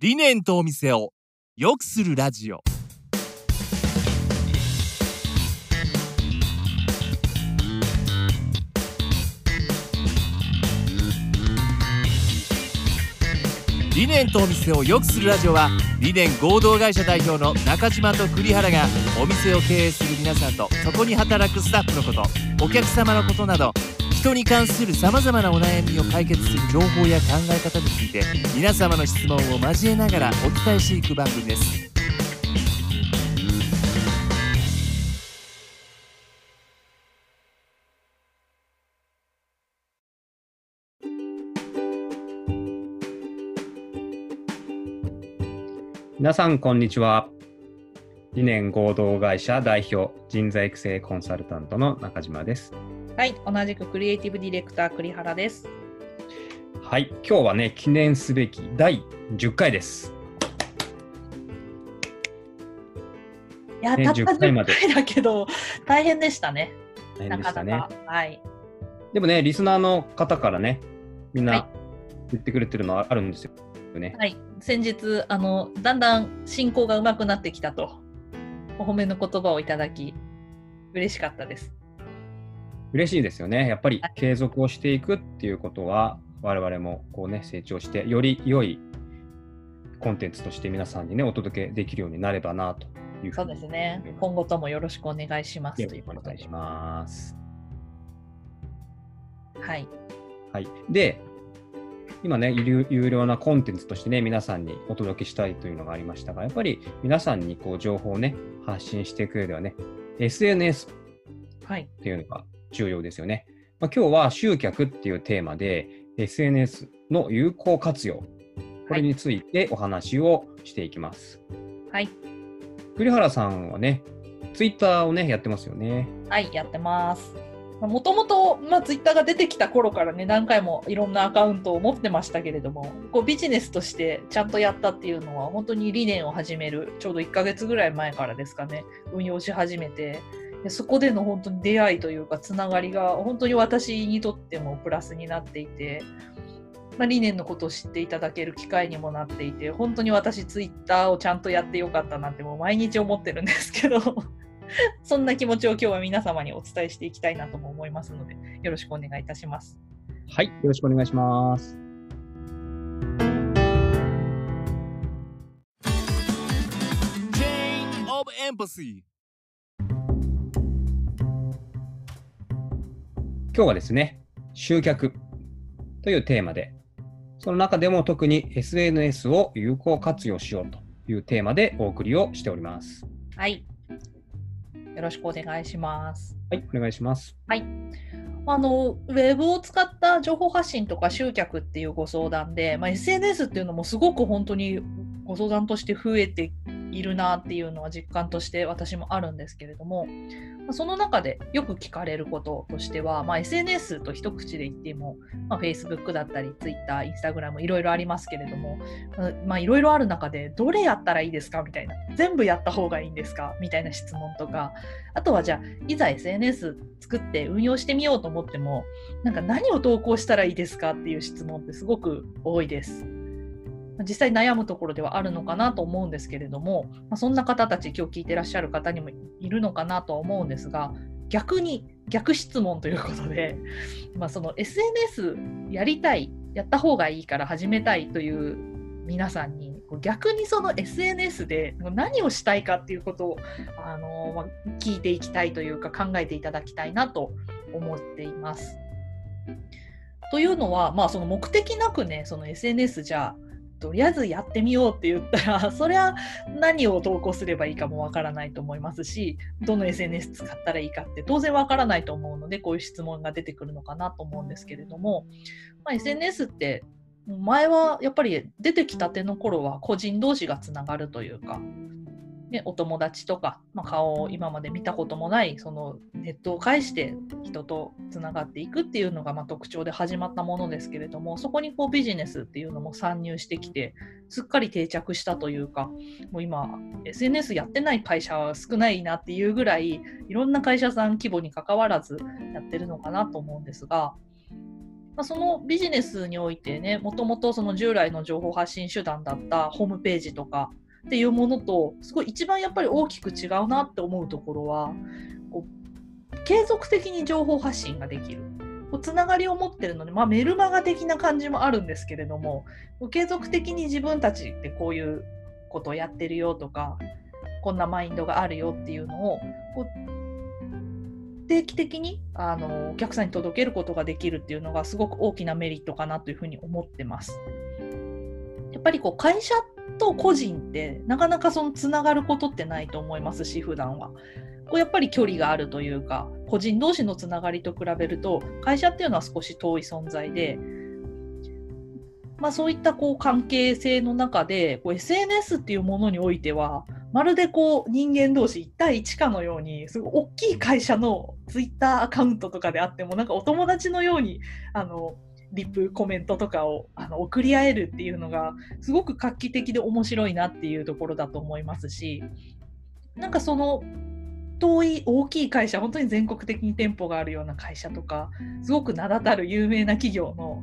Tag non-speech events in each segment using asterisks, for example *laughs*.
理念とお店を良くするラジオ。理念とお店を良くするラジオは理念合同会社代表の中島と栗原がお店を経営する皆さんとそこに働くスタッフのことお客様のことなど人に関するさまざまなお悩みを解決する情報や考え方について皆様の質問を交えながらお伝えしていく番組です皆さん、こんにちは。理念合同会社代表人材育成コンサルタントの中島です。はい、同じくクリエイティブディレクター栗原です。はい、今日はね、記念すべき第10回です。いや、ねたった10回ま10で回だけど、大変でしたね。大変なかなでしたねか。。はい。でもね、リスナーの方からね、みんはいな言ってくれてるのはあるんですよね。はい。先日、あの、だんだん進行が上手くなってきたと、お褒めの言葉をいただき、嬉しかったです。嬉しいですよね。やっぱりはい継続をしていくっていうことは、我々もこうね、成長して、より良いコンテンツとして皆さんにね、お届けできるようになればなというふそううにですね今後ともよろしくお願いします。ということでくお願いし。ます。はい。はい、で、今ね有、有料なコンテンツとしてね、皆さんにお届けしたいというのがありましたが、やっぱり皆さんにこう情報をね、発信していく上ではね、SNS はい。っていうのが重要ですよね。まあ、今日は集客っていうテーマで、SNS の有効活用、これについてお話をしていきます。はい。栗原さんはね、ツイッターをね、やってますよね。はい、やってます。もともと、まあ、ツイッターが出てきた頃からね、何回もいろんなアカウントを持ってましたけれども、こうビジネスとしてちゃんとやったっていうのは、本当に理念を始める、ちょうど1ヶ月ぐらい前からですかね、運用し始めて、でそこでの本当に出会いというか、つながりが本当に私にとってもプラスになっていて、まあ、理念のことを知っていただける機会にもなっていて、本当に私、ツイッターをちゃんとやってよかったなって、もう毎日思ってるんですけど。*laughs* そんな気持ちを今日は皆様にお伝えしていきたいなとも思いますので、よろしくお願いいたします。はい、よろしくお願いします。Chain of Empathy 今日はですね、集客というテーマで、その中でも特に SNS を有効活用しようというテーマでお送りをしております。はい。よろしくお願いします。はい、お願いします。はい。あの、ウェブを使った情報発信とか集客っていうご相談で、まあ、SNS っていうのもすごく本当にご相談として増えているなっていうのは実感として私もあるんですけれども、その中でよく聞かれることとしては、まあ、SNS と一口で言っても、まあ、Facebook だったり Twitter、Instagram いろいろありますけれども、まあいろいろある中でどれやったらいいですかみたいな全部やった方がいいんですか？みたいな質問とかあとはじゃあいざ SNS 作って運用してみようと思ってもなんか何を投稿したらいいですかっていう質問ってすごく多いです。実際悩むところではあるのかなと思うんですけれども、まあ、そんな方たち今日聞いてらっしゃる方にもいるのかなと思うんですが逆に逆質問ということで、*laughs* まあ、その SNS やりたいやった方がいいから始めたいという皆さんに逆にその SNS で何をしたいかっていうことをあの、まあ、聞いていきたいというか考えていただきたいなと思っています。というのは、まあ、その目的なくねその SNS じゃとりあえずやってみようって言ったら *laughs* それは何を投稿すればいいかもわからないと思いますしどの SNS 使ったらいいかって当然わからないと思うのでこういう質問が出てくるのかなと思うんですけれども、まあ、SNS って前はやっぱり出てきたての頃は個人同士がつながるというか、ね、お友達とか、まあ、顔を今まで見たこともないそのネットを介して人とつながっていくっていうのがまあ特徴で始まったものですけれどもそこにこうビジネスっていうのも参入してきてすっかり定着したというかもう今 SNS やってない会社は少ないなっていうぐらいいろんな会社さん規模に関わらずやってるのかなと思うんですがま、そのビジネスにおいてねもともとその従来の情報発信手段だったホームページとかっていうものとすごい一番やっぱり大きく違うなって思うところはこう継続的に情報発信ができる。つながりを持ってるので、まあ、メルマガ的な感じもあるんですけれども継続的に自分たちってこういうことをやってるよとかこんなマインドがあるよっていうのをこう定期的にあのお客さんに届けることができるっていうのがすごく大きなメリットかなというふうに思ってます。やっぱりこう会社と個人ってなかなかそのつながることってないと思いますし普段は。こうやっぱり距離があるというか個人同士のつながりと比べると会社っていうのは少し遠い存在で、まあ、そういったこう関係性の中でこう SNS っていうものにおいてはまるでこう人間同士1対1かのようにすごい大きい会社のツイッターアカウントとかであってもなんかお友達のようにあのリプコメントとかをあの送り合えるっていうのがすごく画期的で面白いなっていうところだと思いますしなんかその遠い大きい会社本当に全国的に店舗があるような会社とかすごく名だたる有名な企業の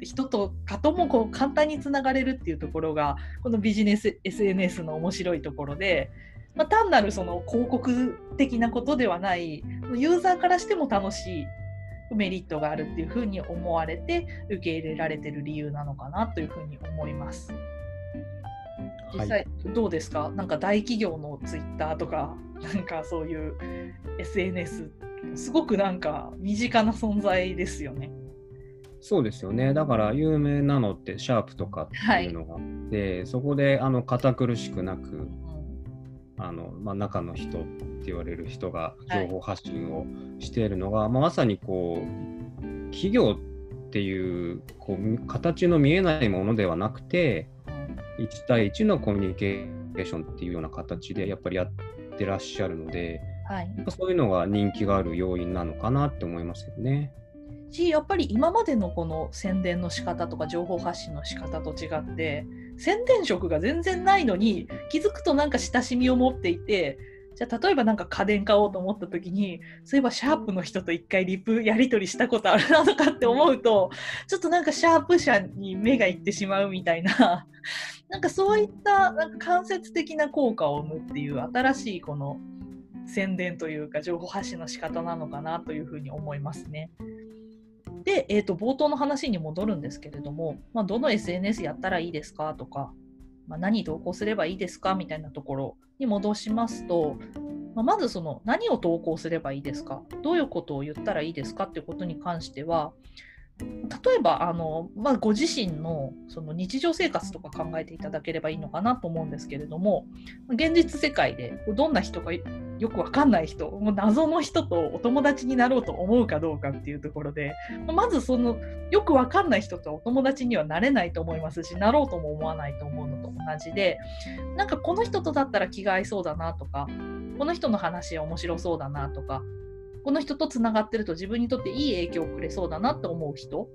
人とかともこう簡単につながれるっていうところがこのビジネス SNS の面白いところで、まあ、単なるその広告的なことではないユーザーからしても楽しいメリットがあるっていうふうに思われて受け入れられてる理由なのかなというふうに思います。実際どうですか、はい、なんか大企業のツイッターとかなんかそういう SNS すごくなんか身近な存在ですよね。そうですよね。だから有名なのってシャープとかっていうのがあって、はい、そこであの堅苦しくなく、あのまあ、中の人って言われる人が情報発信をしているのが、はい、まあ、まさにこう企業っていうこう形の見えないものではなくて、1対1のコミュニケーションっていうような形でやっぱりやってらっしゃるので、はい、そういうのが人気がある要因なのかなって思いますよね。しやっぱり今までのこの宣伝の仕方とか情報発信の仕方と違って宣伝色が全然ないのに気づくとなんか親しみを持っていてじゃあ例えばなんか家電買おうと思った時にそういえばシャープの人と一回リプやり取りしたことあるなとかって思うとちょっとなんかシャープ社に目がいってしまうみたいな *laughs* なんかそういったなんか間接的な効果を生むっていう新しいこの宣伝というか情報発信の仕方なのかなというふうに思いますね。で、えー、と冒頭の話に戻るんですけれども、まあ、どの SNS やったらいいですかとか、まあ、何投稿すればいいですかみたいなところに戻しますと、まあ、まずその何を投稿すればいいですかどういうことを言ったらいいですかっていうことに関しては例えばあの、まあ、ご自身のその日常生活とか考えていただければいいのかなと思うんですけれども現実世界でどんな人がよくわかんない人もう謎の人とお友達になろうと思うかどうかっていうところでまずそのよくわかんない人とお友達にはなれないと思いますしなろうとも思わないと思うのと同じでなんかこの人とだったら気が合いそうだなとかこの人の話面白そうだなとかこの人とつながってると自分にとっていい影響をくれそうだなと思う人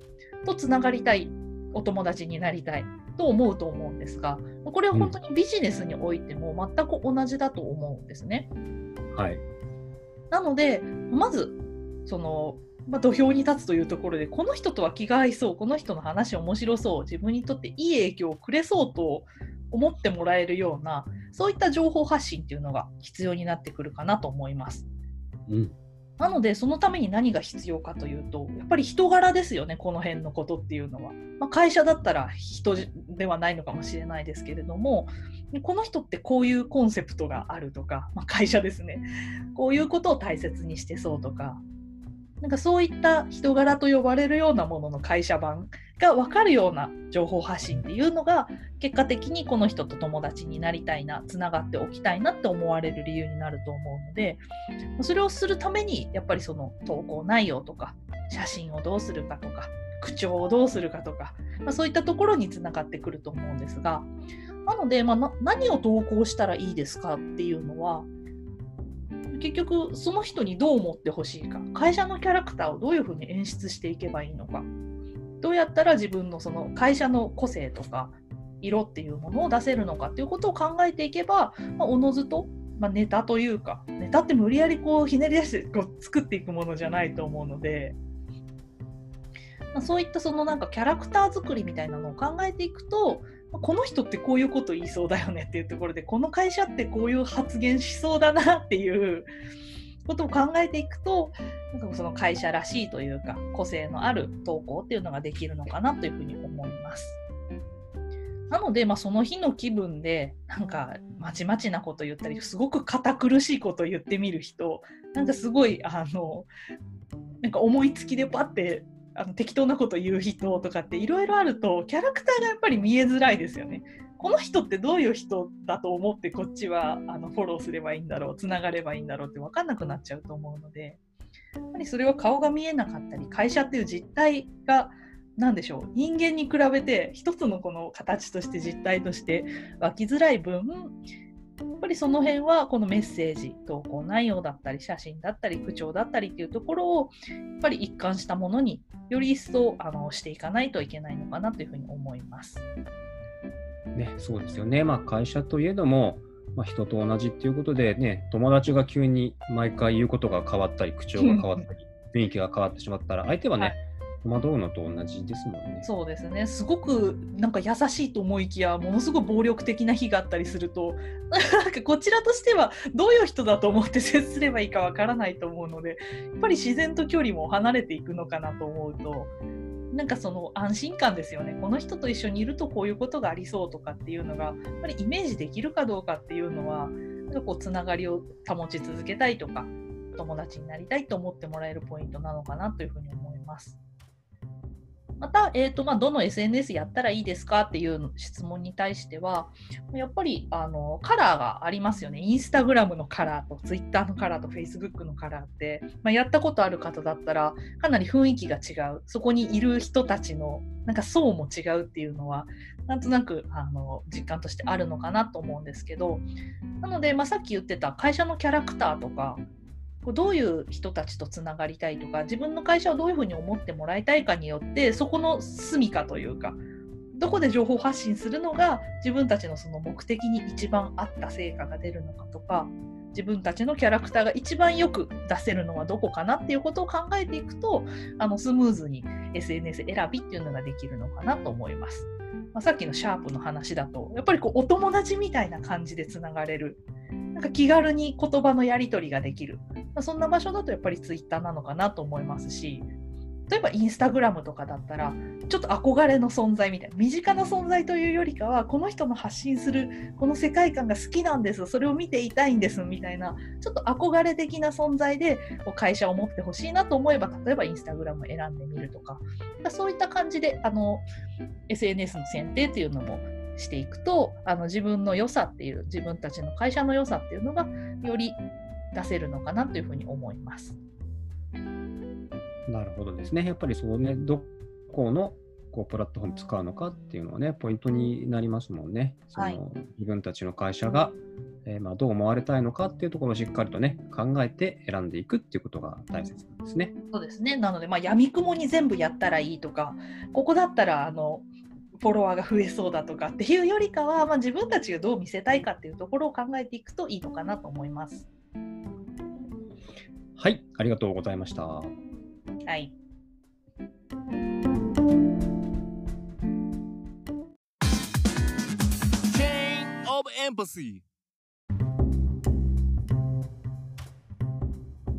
とつながりたいお友達になりたいと思うと思うんですがこれは本当にビジネスにおいても全く同じだと思うんですね。はい、なのでまずその、まあ、土俵に立つというところでこの人とは気が合いそうこの人の話面白そう自分にとっていい影響をくれそうと思ってもらえるようなそういった情報発信っていうのが必要になってくるかなと思います。うんなのでそのために何が必要かというとやっぱり人柄ですよねこの辺のことっていうのは、まあ、会社だったら人ではないのかもしれないですけれどもこの人ってこういうコンセプトがあるとか、まあ、会社ですね。こういうことを大切にしてそうとかなんかそういった人柄と呼ばれるようなものの会社版が分かるような情報発信っていうのが結果的にこの人と友達になりたいなつながっておきたいなって思われる理由になると思うのでそれをするためにやっぱりその投稿内容とか写真をどうするかとか口調をどうするかとか、まあ、そういったところにつながってくると思うんですがなので、まあ、何を投稿したらいいですかっていうのは結局その人にどう思ってほしいか会社のキャラクターをどういうふうに演出していけばいいのかどうやったら自分のその会社の個性とか色っていうものを出せるのかっていうことを考えていけば、まあ、おのずと、まあ、ネタというかネタって無理やりこうひねり出してこう作っていくものじゃないと思うのでまあ、そういったそのなんかキャラクター作りみたいなのを考えていくとこの人ってこういうこと言いそうだよねっていうところでこの会社ってこういう発言しそうだなっていうことを考えていくとなんかその会社らしいというか個性のある投稿っていうのができるのかなというふうに思います。なので、まあ、その日の気分でなんかまちまちなこと言ったりすごく堅苦しいこと言ってみる人なんかすごいあのなんか思いつきでパッてあの適当なこと言う人とかっていろいろあるとキャラクターがやっぱり見えづらいですよね。この人ってどういう人だと思ってこっちはあのフォローすればいいんだろうつながればいいんだろうって分かんなくなっちゃうと思うのでやっぱりそれは顔が見えなかったり会社っていう実態が何でしょう人間に比べて一つのこの形として実態として湧きづらい分やっぱりその辺はこのメッセージ投稿内容だったり写真だったり口調だったりっていうところをやっぱり一貫したものにより一層あのしていかないといけないのかなというふうに思います。ね、そうですよね。まあ、会社といえども、まあ、人と同じっていうことでね、友達が急に毎回言うことが変わったり、口調が変わったり、雰囲気が変わってしまったら、相手はね、はい戸惑うのと同じですもんね。そうですね。すごくなんか優しいと思いきや、ものすごい暴力的な日があったりすると、なんかこちらとしてはどういう人だと思って接すればいいかわからないと思うので、やっぱり自然と距離も離れていくのかなと思うと、なんかその安心感ですよね。この人と一緒にいるとこういうことがありそうとかっていうのが、やっぱりイメージできるかどうかっていうのは、なんかこうつながりを保ち続けたいとか、友達になりたいと思ってもらえるポイントなのかなというふうに思います。また、えーとまあ、どの SNS やったらいいですかっていう質問に対しては、やっぱりあのカラーがありますよね。インスタグラムのカラーと、ツイッターのカラーと、フェイスブックのカラーって、まあ、やったことある方だったら、かなり雰囲気が違う。そこにいる人たちの、なんか層も違うっていうのは、なんとなくあの実感としてあるのかなと思うんですけど、なので、まあ、さっき言ってた会社のキャラクターとか、どういう人たちとつながりたいとか自分の会社をどういうふうに思ってもらいたいかによってそこの住みかというかどこで情報発信するのが自分たちのその目的に一番合った成果が出るのかとか自分たちのキャラクターが一番よく出せるのはどこかなっていうことを考えていくとあのスムーズに SNS 選びっていうのができるのかなと思います。まあ、さっきのシャープの話だとやっぱりこうお友達みたいな感じでつながれるなんか気軽に言葉のやり取りができる、まあ、そんな場所だとやっぱりツイッターなのかなと思いますし例えばインスタグラムとかだったらちょっと憧れの存在みたいな身近な存在というよりかはこの人の発信するこの世界観が好きなんですそれを見ていたいんですみたいなちょっと憧れ的な存在で会社を持ってほしいなと思えば例えばインスタグラムを選んでみるとか。そういった感じであの SNS の選定っていうのもしていくとあの自分の良さっていう自分たちの会社の良さっていうのがより出せるのかなというふうに思います。なるほどですね。やっぱりそうね、どこのこうプラットフォーム使うのかっていうのはね、ポイントになりますもんね。その、はい、自分たちの会社が、えー、まあ、どう思われたいのかっていうところをしっかりとね、考えて選んでいくっていうことが大切なんですね。そうですね。なので、まあ、闇雲に全部やったらいいとか、ここだったら、あの、フォロワーが増えそうだとかっていうよりかは、まあ、自分たちがどう見せたいかっていうところを考えていくといいのかなと思います。はい、ありがとうございました。はい。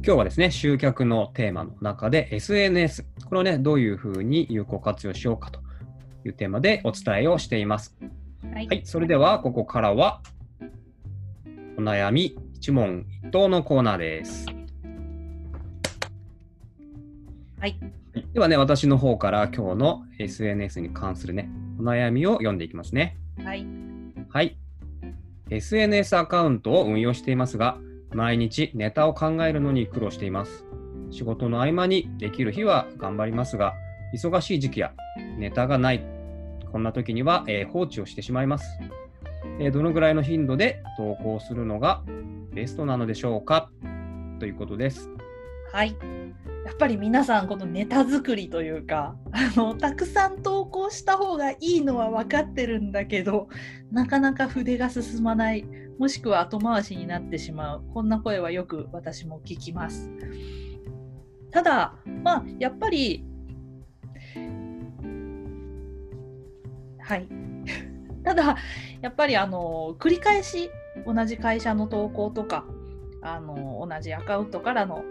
今日はですね、集客のテーマの中で SNS、これをね、どういうふうに有効活用しようかというテーマでお伝えをしています。はい、はい、それではここからはお悩み一問一答のコーナーです。はい。ではね、私の方から今日の SNS に関するね、お悩みを読んでいきますね。はい。はい。SNS アカウントを運用していますが、毎日ネタを考えるのに苦労しています。仕事の合間にできる日は頑張りますが、忙しい時期やネタがないこんな時には、えー、放置をしてしまいます、えー、どのぐらいの頻度で投稿するのがベストなのでしょうか？ということです。はい。やっぱり皆さんこのネタ作りというかあのたくさん投稿した方がいいのは分かってるんだけどなかなか筆が進まないもしくは後回しになってしまうこんな声はよく私も聞きます。ただまあやっぱりはい。*laughs* ただ、やっぱりあの繰り返し同じ会社の投稿とかあの同じアカウントからの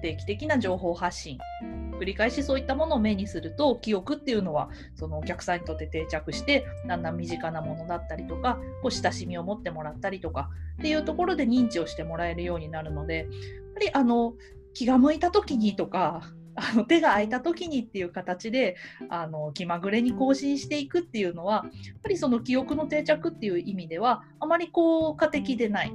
定期的な情報発信繰り返しそういったものを目にすると記憶っていうのはそのお客さんにとって定着してだんだん身近なものだったりとかこう親しみを持ってもらったりとかっていうところで認知をしてもらえるようになるのでやっぱりあの気が向いた時にとかあの手が空いた時にっていう形であの気まぐれに更新していくっていうのはやっぱりその記憶の定着っていう意味ではあまり効果的でない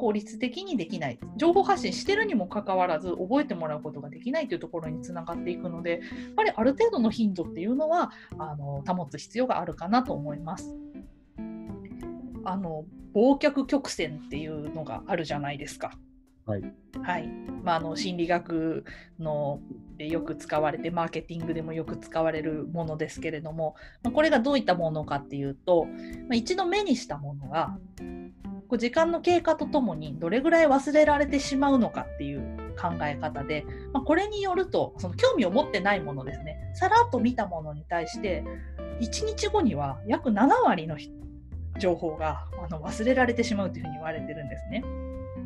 効率的にできない情報発信してるにもかかわらず覚えてもらうことができないというところにつながっていくのでやっぱりある程度の頻度っていうのはあの保つ必要があるかなと思います。あの忘却曲線っていうのがあるじゃないですか。はい。はいまあ、の心理学のでよく使われてマーケティングでもよく使われるものですけれども、まあ、これがどういったものかっていうと、まあ、一度目にしたものがこう時間の経過とともにどれぐらい忘れられてしまうのかっていう考え方で、まあ、これによるとその興味を持ってないものですねさらっと見たものに対して1日後には約7割の情報があの忘れられてしまうというふうに言われてるんですね。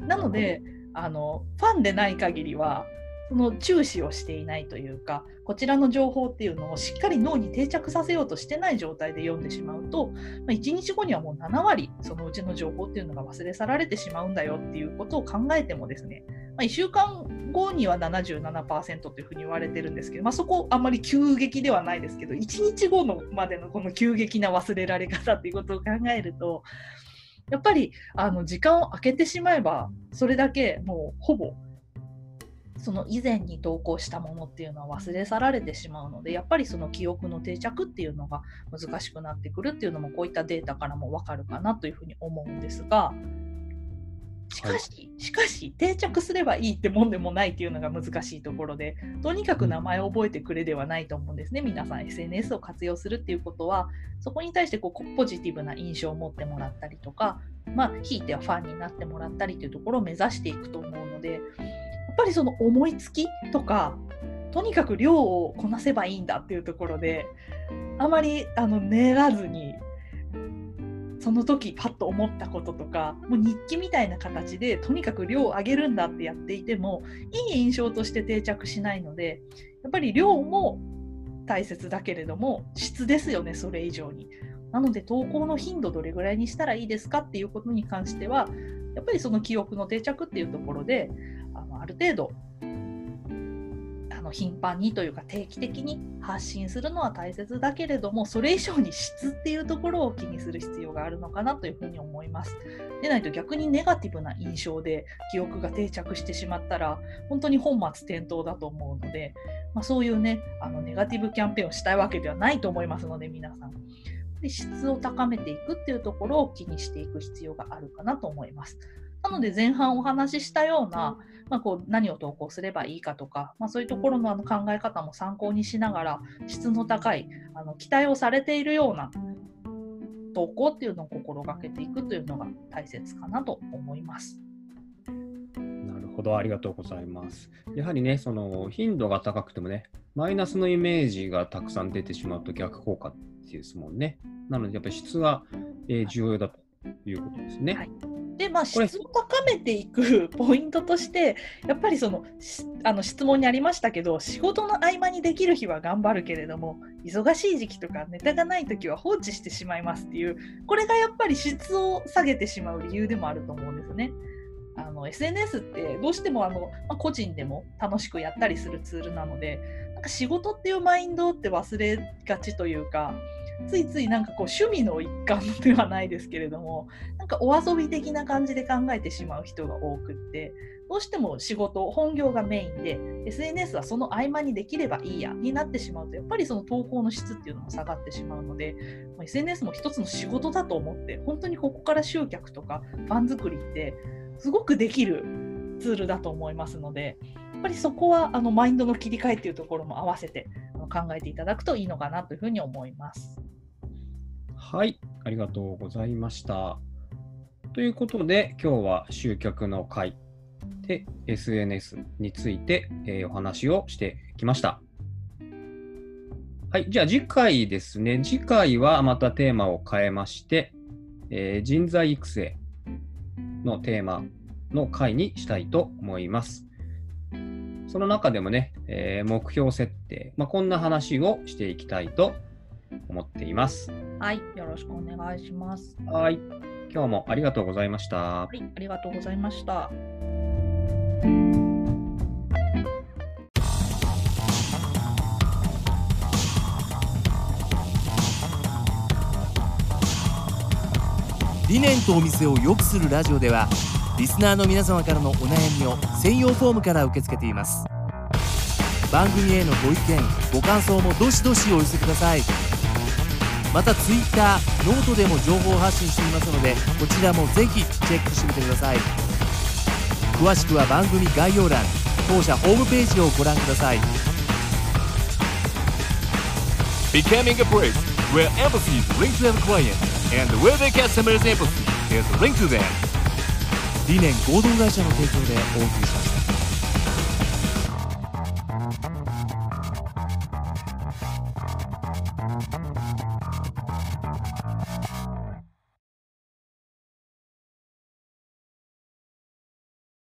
なので、あのファンでない限りはその注視をしていないというかこちらの情報っていうのをしっかり脳に定着させようとしてない状態で読んでしまうと、まあ、1日後にはもう7割そのうちの情報っていうのが忘れ去られてしまうんだよっていうことを考えてもですね、まあ、1週間後には77%というふうに言われてるんですけど、まあ、そこあんまり急激ではないですけど1日後のまでのこの急激な忘れられ方っていうことを考えるとやっぱりあの時間を空けてしまえばそれだけもうほぼその以前に投稿したものっていうのは忘れ去られてしまうのでやっぱりその記憶の定着っていうのが難しくなってくるっていうのもこういったデータからも分かるかなというふうに思うんですがしかし、しかし定着すればいいってもんでもないっていうのが難しいところでとにかく名前を覚えてくれではないと思うんですね。皆さん SNS を活用するっていうことはそこに対してこうポジティブな印象を持ってもらったりとかまあひいてはファンになってもらったりというところを目指していくと思うのでやっぱりその思いつきとかとにかく量をこなせばいいんだっていうところであまりあの練らずにその時パッと思ったこととかもう日記みたいな形でとにかく量を上げるんだってやっていてもいい印象として定着しないのでやっぱり量も大切だけれども質ですよねそれ以上に。なので投稿の頻度どれぐらいにしたらいいですかっていうことに関してはやっぱりその記憶の定着っていうところであのある程度の頻繁にというか定期的に発信するのは大切だけれどもそれ以上に質っていうところを気にする必要があるのかなというふうに思います。でないと逆にネガティブな印象で記憶が定着してしまったら本当に本末転倒だと思うので、まあ、そういうねあのネガティブキャンペーンをしたいわけではないと思いますので皆さん。で質を高めていくっていうところを気にしていく必要があるかなと思います。なので前半お話ししたような、まあ、こう何を投稿すればいいかとか、まあ、そういうところのあの考え方も参考にしながら質の高いあの期待をされているような投稿っていうのを心がけていくというのが大切かなと思います。なるほど、ありがとうございます。やはりね、その頻度が高くてもね、マイナスのイメージがたくさん出てしまうと逆効果ですもんね。なので、やっぱり質が、え重要だということですね。はいでまあ質を高めていく *laughs* ポイントとしてやっぱりそのあの質問にありましたけど仕事の合間にできる日は頑張るけれども忙しい時期とかネタがない時は放置してしまいますっていうこれがやっぱり質を下げてしまう理由でもあると思うんですね。あの SNS ってどうしてもあの、まあ、個人でも楽しくやったりするツールなのでなんか仕事っていうマインドって忘れがちというかついついなんかこう趣味の一環ではないですけれどもなんかお遊び的な感じで考えてしまう人が多くってどうしても仕事本業がメインで SNS はその合間にできればいいやになってしまうとやっぱりその投稿の質っていうのも下がってしまうので SNS も一つの仕事だと思って本当にここから集客とかファン作りってすごくできるツールだと思いますのでやっぱりそこはあのマインドの切り替えっていうところも合わせて考えていただくといいのかなというふうに思います。はい、ありがとうございました。ということで、今日は集客の会で SNS について、えー、お話をしてきました。はい、じゃあ次回ですね。次回はまたテーマを変えまして、えー人材育成のテーマの回にしたいと思います。その中でもね、えー目標設定、まあ、こんな話をしていきたいと思っています。はい、よろしくお願いします。はい、今日もありがとうございました。はい、ありがとうございました。理念とお店を良くするラジオではリスナーの皆様からのお悩みを専用フォームから受け付けています。番組へのご意見ご感想もどしどしお寄せください。また Twitter ノートでも情報発信していますのでこちらもぜひチェックしてみてください。詳しくは番組概要欄当社ホームページをご覧ください。Becoming a place where empathy is linked to the client and where the customer's empathy is linked to them. 理念合同会社の提供でお送りしました。